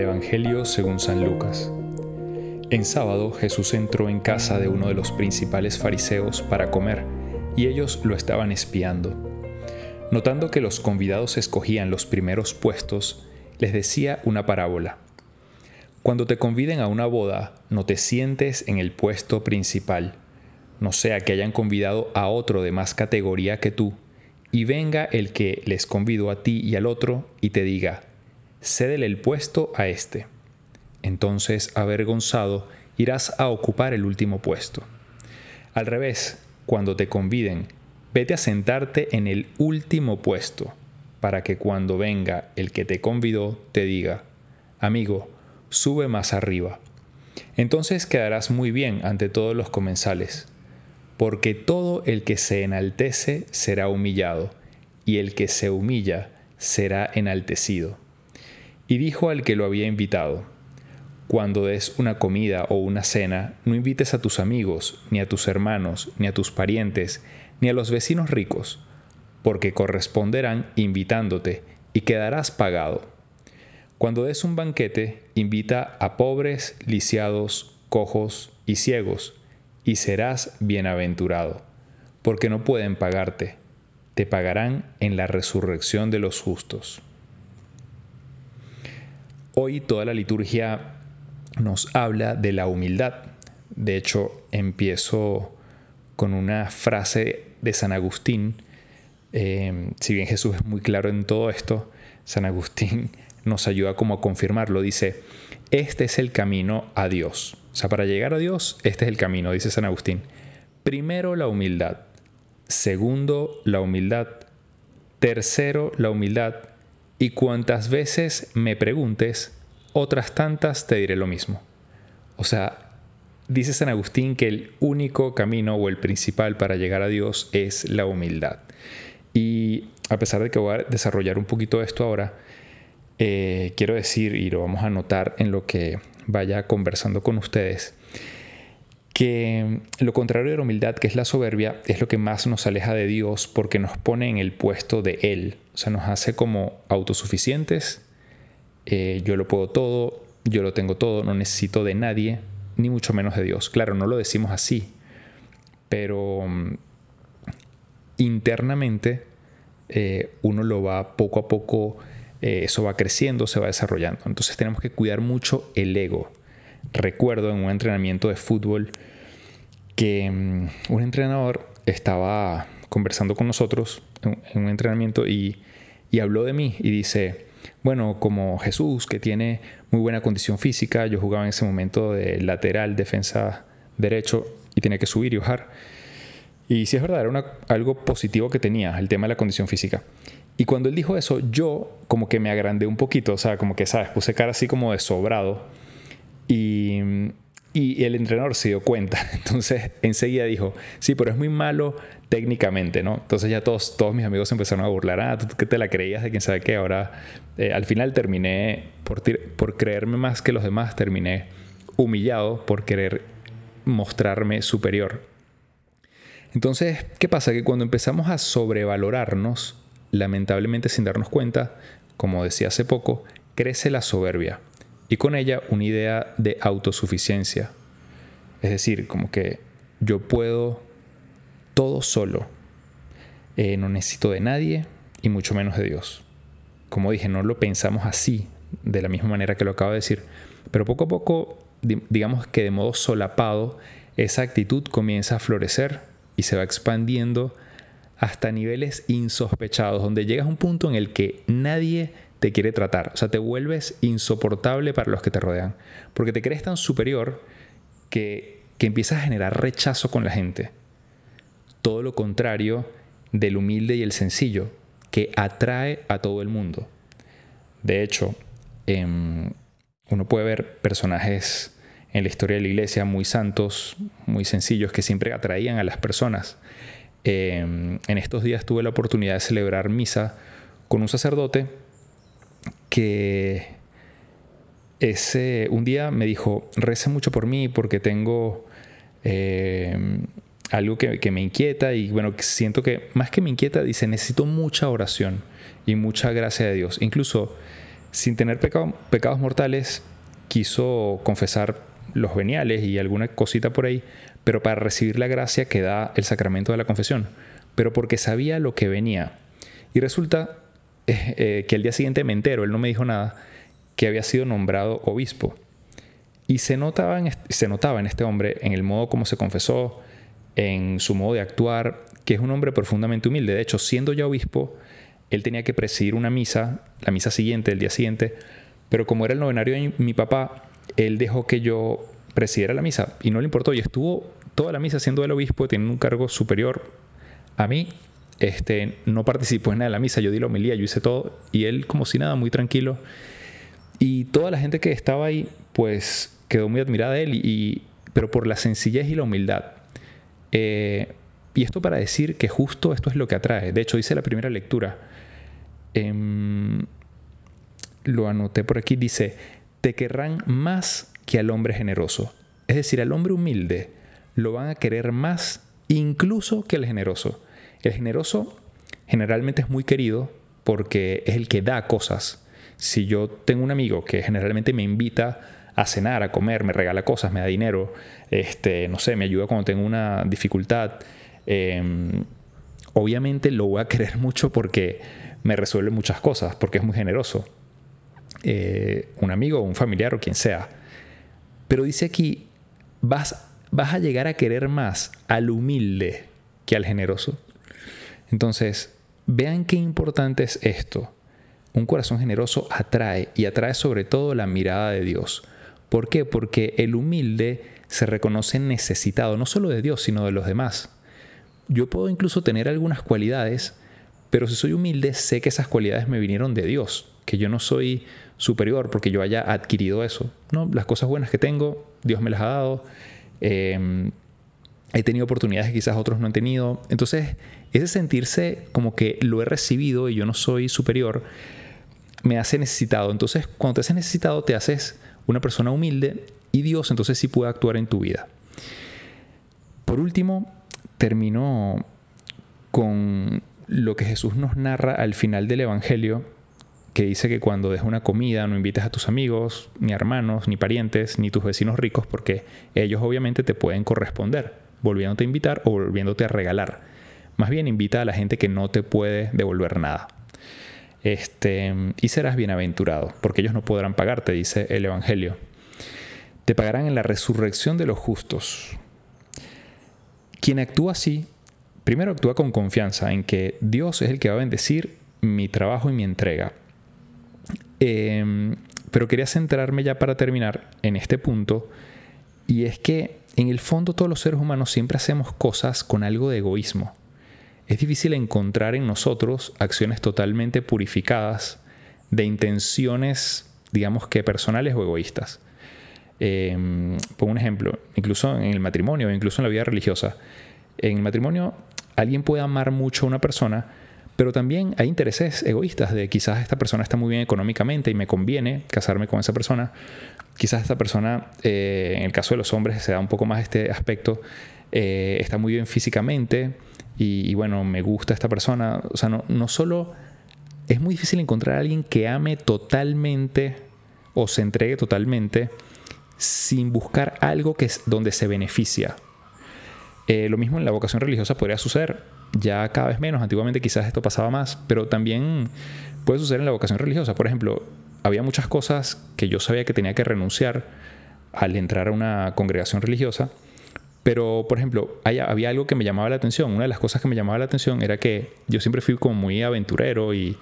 Evangelio según San Lucas. En sábado Jesús entró en casa de uno de los principales fariseos para comer, y ellos lo estaban espiando. Notando que los convidados escogían los primeros puestos, les decía una parábola. Cuando te conviden a una boda, no te sientes en el puesto principal, no sea que hayan convidado a otro de más categoría que tú, y venga el que les convidó a ti y al otro y te diga, cédele el puesto a este. Entonces, avergonzado, irás a ocupar el último puesto. Al revés, cuando te conviden, vete a sentarte en el último puesto, para que cuando venga el que te convidó te diga, amigo, sube más arriba. Entonces quedarás muy bien ante todos los comensales, porque todo el que se enaltece será humillado, y el que se humilla será enaltecido. Y dijo al que lo había invitado, Cuando des una comida o una cena, no invites a tus amigos, ni a tus hermanos, ni a tus parientes, ni a los vecinos ricos, porque corresponderán invitándote, y quedarás pagado. Cuando des un banquete, invita a pobres, lisiados, cojos y ciegos, y serás bienaventurado, porque no pueden pagarte, te pagarán en la resurrección de los justos. Hoy toda la liturgia nos habla de la humildad. De hecho, empiezo con una frase de San Agustín. Eh, si bien Jesús es muy claro en todo esto, San Agustín nos ayuda como a confirmarlo. Dice, este es el camino a Dios. O sea, para llegar a Dios, este es el camino, dice San Agustín. Primero la humildad. Segundo, la humildad. Tercero, la humildad y cuantas veces me preguntes, otras tantas te diré lo mismo. O sea, dice San Agustín que el único camino o el principal para llegar a Dios es la humildad. Y a pesar de que voy a desarrollar un poquito esto ahora, eh, quiero decir, y lo vamos a notar en lo que vaya conversando con ustedes, que lo contrario de la humildad, que es la soberbia, es lo que más nos aleja de Dios porque nos pone en el puesto de Él. O sea, nos hace como autosuficientes. Eh, yo lo puedo todo, yo lo tengo todo, no necesito de nadie, ni mucho menos de Dios. Claro, no lo decimos así, pero mm, internamente eh, uno lo va poco a poco, eh, eso va creciendo, se va desarrollando. Entonces tenemos que cuidar mucho el ego. Recuerdo en un entrenamiento de fútbol, que mm, un entrenador estaba conversando con nosotros en, un entrenamiento y, habló de mí y dice, bueno, como Jesús, que tiene muy buena condición física, yo jugaba en ese momento de lateral, defensa derecho y tenía que subir y bajar. Y sí es verdad, era algo positivo que tenía, el tema de la condición física. Y cuando él dijo eso, yo como que me agrandé un poquito, o sea, como que, ¿sabes? Puse cara así como de sobrado. Y el entrenador se dio cuenta. Entonces enseguida dijo, sí, pero es muy malo técnicamente, ¿no? Entonces ya todos, todos mis amigos empezaron a burlar, ah, tú que te la creías de quién sabe qué. Ahora, eh, al final terminé, por creerme más que los demás, terminé humillado por querer mostrarme superior. Entonces, ¿qué pasa? Que cuando empezamos a sobrevalorarnos, lamentablemente sin darnos cuenta, como decía hace poco, crece la soberbia y con ella una idea de autosuficiencia. Es decir, como que yo puedo todo solo. Eh, no necesito de nadie y mucho menos de Dios. Como dije, no lo pensamos así, de la misma manera que lo acabo de decir. Pero poco a poco, digamos que de modo solapado, esa actitud comienza a florecer y se va expandiendo hasta niveles insospechados, donde llegas a un punto en el que nadie te quiere tratar. O sea, te vuelves insoportable para los que te rodean. Porque te crees tan superior que, que empiezas a generar rechazo con la gente. Todo lo contrario del humilde y el sencillo, que atrae a todo el mundo. De hecho, em, uno puede ver personajes en la historia de la iglesia muy santos, muy sencillos, que siempre atraían a las personas. Em, en estos días tuve la oportunidad de celebrar misa con un sacerdote que ese, un día me dijo, reza mucho por mí porque tengo eh, algo que, me inquieta y bueno, siento que más que me inquieta, dice, necesito mucha oración y mucha gracia de Dios. Incluso sin tener pecados mortales, quiso confesar los veniales y alguna cosita por ahí, pero para recibir la gracia que da el sacramento de la confesión, pero porque sabía lo que venía. Y resulta eh, que el día siguiente me entero, él no me dijo nada, que había sido nombrado obispo. Y se notaba, en, se notaba en este hombre, en el modo como se confesó, en su modo de actuar, que es un hombre profundamente humilde. De hecho, siendo ya obispo, él tenía que presidir una misa, la misa siguiente, el día siguiente, pero como era el novenario de mi papá, él dejó que yo presidiera la misa y no le importó y estuvo toda la misa siendo el obispo, tiene un cargo superior a mí. Este, no participó en nada de la misa, yo di la homilía, yo hice todo y él como si nada, muy tranquilo. Y toda la gente que estaba ahí, pues quedó muy admirada de él, y, pero por la sencillez y la humildad. Eh, y esto para decir que justo esto es lo que atrae. De hecho, dice la primera lectura. Em, lo anoté por aquí, dice, te querrán más que al hombre generoso. Es decir, al hombre humilde lo van a querer más incluso que al generoso. El generoso generalmente es muy querido porque es el que da cosas. Si yo tengo un amigo que generalmente me invita a cenar, a comer, me regala cosas, me da dinero, este, no sé, me ayuda cuando tengo una dificultad, em, obviamente lo voy a querer mucho porque me resuelve muchas cosas, porque es muy generoso. Eh, un amigo, un familiar o quien sea. Pero dice aquí, vas, vas a llegar a querer más al humilde que al generoso. Entonces, vean qué importante es esto. Un corazón generoso atrae y atrae sobre todo la mirada de Dios. ¿Por qué? Porque el humilde se reconoce necesitado no solo de Dios, sino de los demás. Yo puedo incluso tener algunas cualidades, pero si soy humilde sé que esas cualidades me vinieron de Dios, que yo no soy superior porque yo haya adquirido eso. ¿no? Las cosas buenas que tengo, Dios me las ha dado. Em, he tenido oportunidades que quizás otros no han tenido. Entonces, ese sentirse como que lo he recibido y yo no soy superior, me hace necesitado. Entonces, cuando te haces necesitado, te haces una persona humilde y Dios entonces sí puede actuar en tu vida. Por último, termino con lo que Jesús nos narra al final del Evangelio, que dice que cuando des una comida no invites a tus amigos, ni hermanos, ni parientes, ni tus vecinos ricos, porque ellos obviamente te pueden corresponder, volviéndote a invitar o volviéndote a regalar. Más bien invita a la gente que no te puede devolver nada. Este, y serás bienaventurado, porque ellos no podrán pagarte, dice el Evangelio. Te pagarán en la resurrección de los justos. Quien actúa así, primero actúa con confianza en que Dios es el que va a bendecir mi trabajo y mi entrega. Em, pero quería centrarme ya para terminar en este punto, y es que en el fondo todos los seres humanos siempre hacemos cosas con algo de egoísmo. Es difícil encontrar en nosotros acciones totalmente purificadas de intenciones, digamos que personales o egoístas. Eh, pongo un ejemplo, incluso en el matrimonio, incluso en la vida religiosa. En el matrimonio alguien puede amar mucho a una persona, pero también hay intereses egoístas de quizás esta persona está muy bien económicamente y me conviene casarme con esa persona. Quizás esta persona, eh, en el caso de los hombres, se da un poco más este aspecto, eh, está muy bien físicamente y, bueno, me gusta esta persona. O sea, no, no solo es muy difícil encontrar a alguien que ame totalmente o se entregue totalmente sin buscar algo que es donde se beneficia. Eh, lo mismo en la vocación religiosa podría suceder ya cada vez menos, antiguamente quizás esto pasaba más, pero también puede suceder en la vocación religiosa. Por ejemplo, había muchas cosas que yo sabía que tenía que renunciar al entrar a una congregación religiosa, pero por ejemplo, había algo que me llamaba la atención. Una de las cosas que me llamaba la atención era que yo siempre fui como muy aventurero y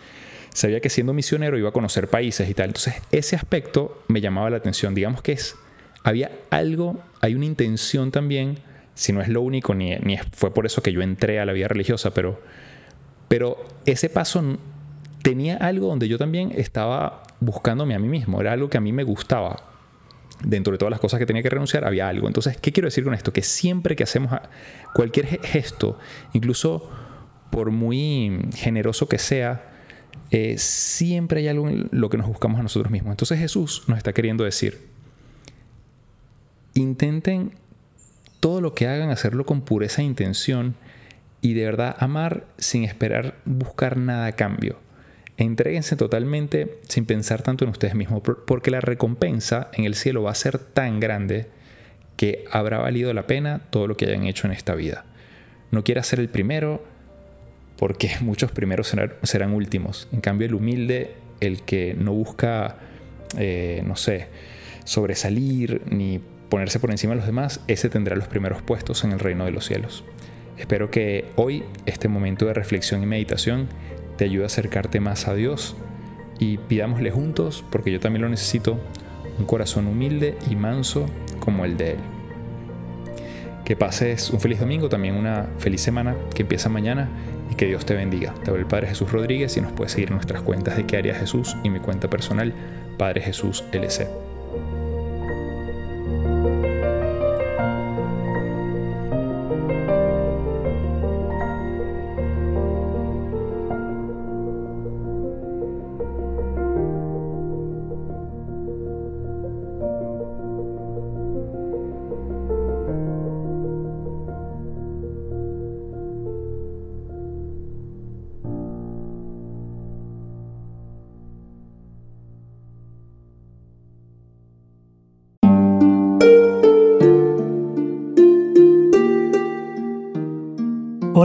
sabía que siendo misionero iba a conocer países y tal. Entonces, ese aspecto me llamaba la atención. Digamos que es, había algo, hay una intención también si no es lo único, ni, ni, fue por eso que yo entré a la vida religiosa, pero, pero ese paso tenía algo donde yo también estaba buscándome a mí mismo, era algo que a mí me gustaba. Dentro de todas las cosas que tenía que renunciar, había algo. Entonces, ¿qué quiero decir con esto? Que siempre que hacemos cualquier gesto, incluso por muy generoso que sea, eh, siempre hay algo en lo que nos buscamos a nosotros mismos. Entonces Jesús nos está queriendo decir, intenten todo lo que hagan, hacerlo con pureza e intención y de verdad amar sin esperar buscar nada a cambio. Entréguense totalmente sin pensar tanto en ustedes mismos, porque la recompensa en el cielo va a ser tan grande que habrá valido la pena todo lo que hayan hecho en esta vida. No quiera ser el primero, porque muchos primeros serán, últimos. En cambio, el humilde, el que no busca, eh, no sé, sobresalir ni ponerse por encima de los demás, ese tendrá los primeros puestos en el reino de los cielos. Espero que hoy, este momento de reflexión y meditación, te ayude a acercarte más a Dios y pidámosle juntos, porque yo también lo necesito, un corazón humilde y manso como el de Él. Que pases un feliz domingo, también una feliz semana que empieza mañana y que Dios te bendiga. Te el Padre Jesús Rodríguez y nos puedes seguir nuestras cuentas de qué haría Jesús y mi cuenta personal, Padre Jesús LC.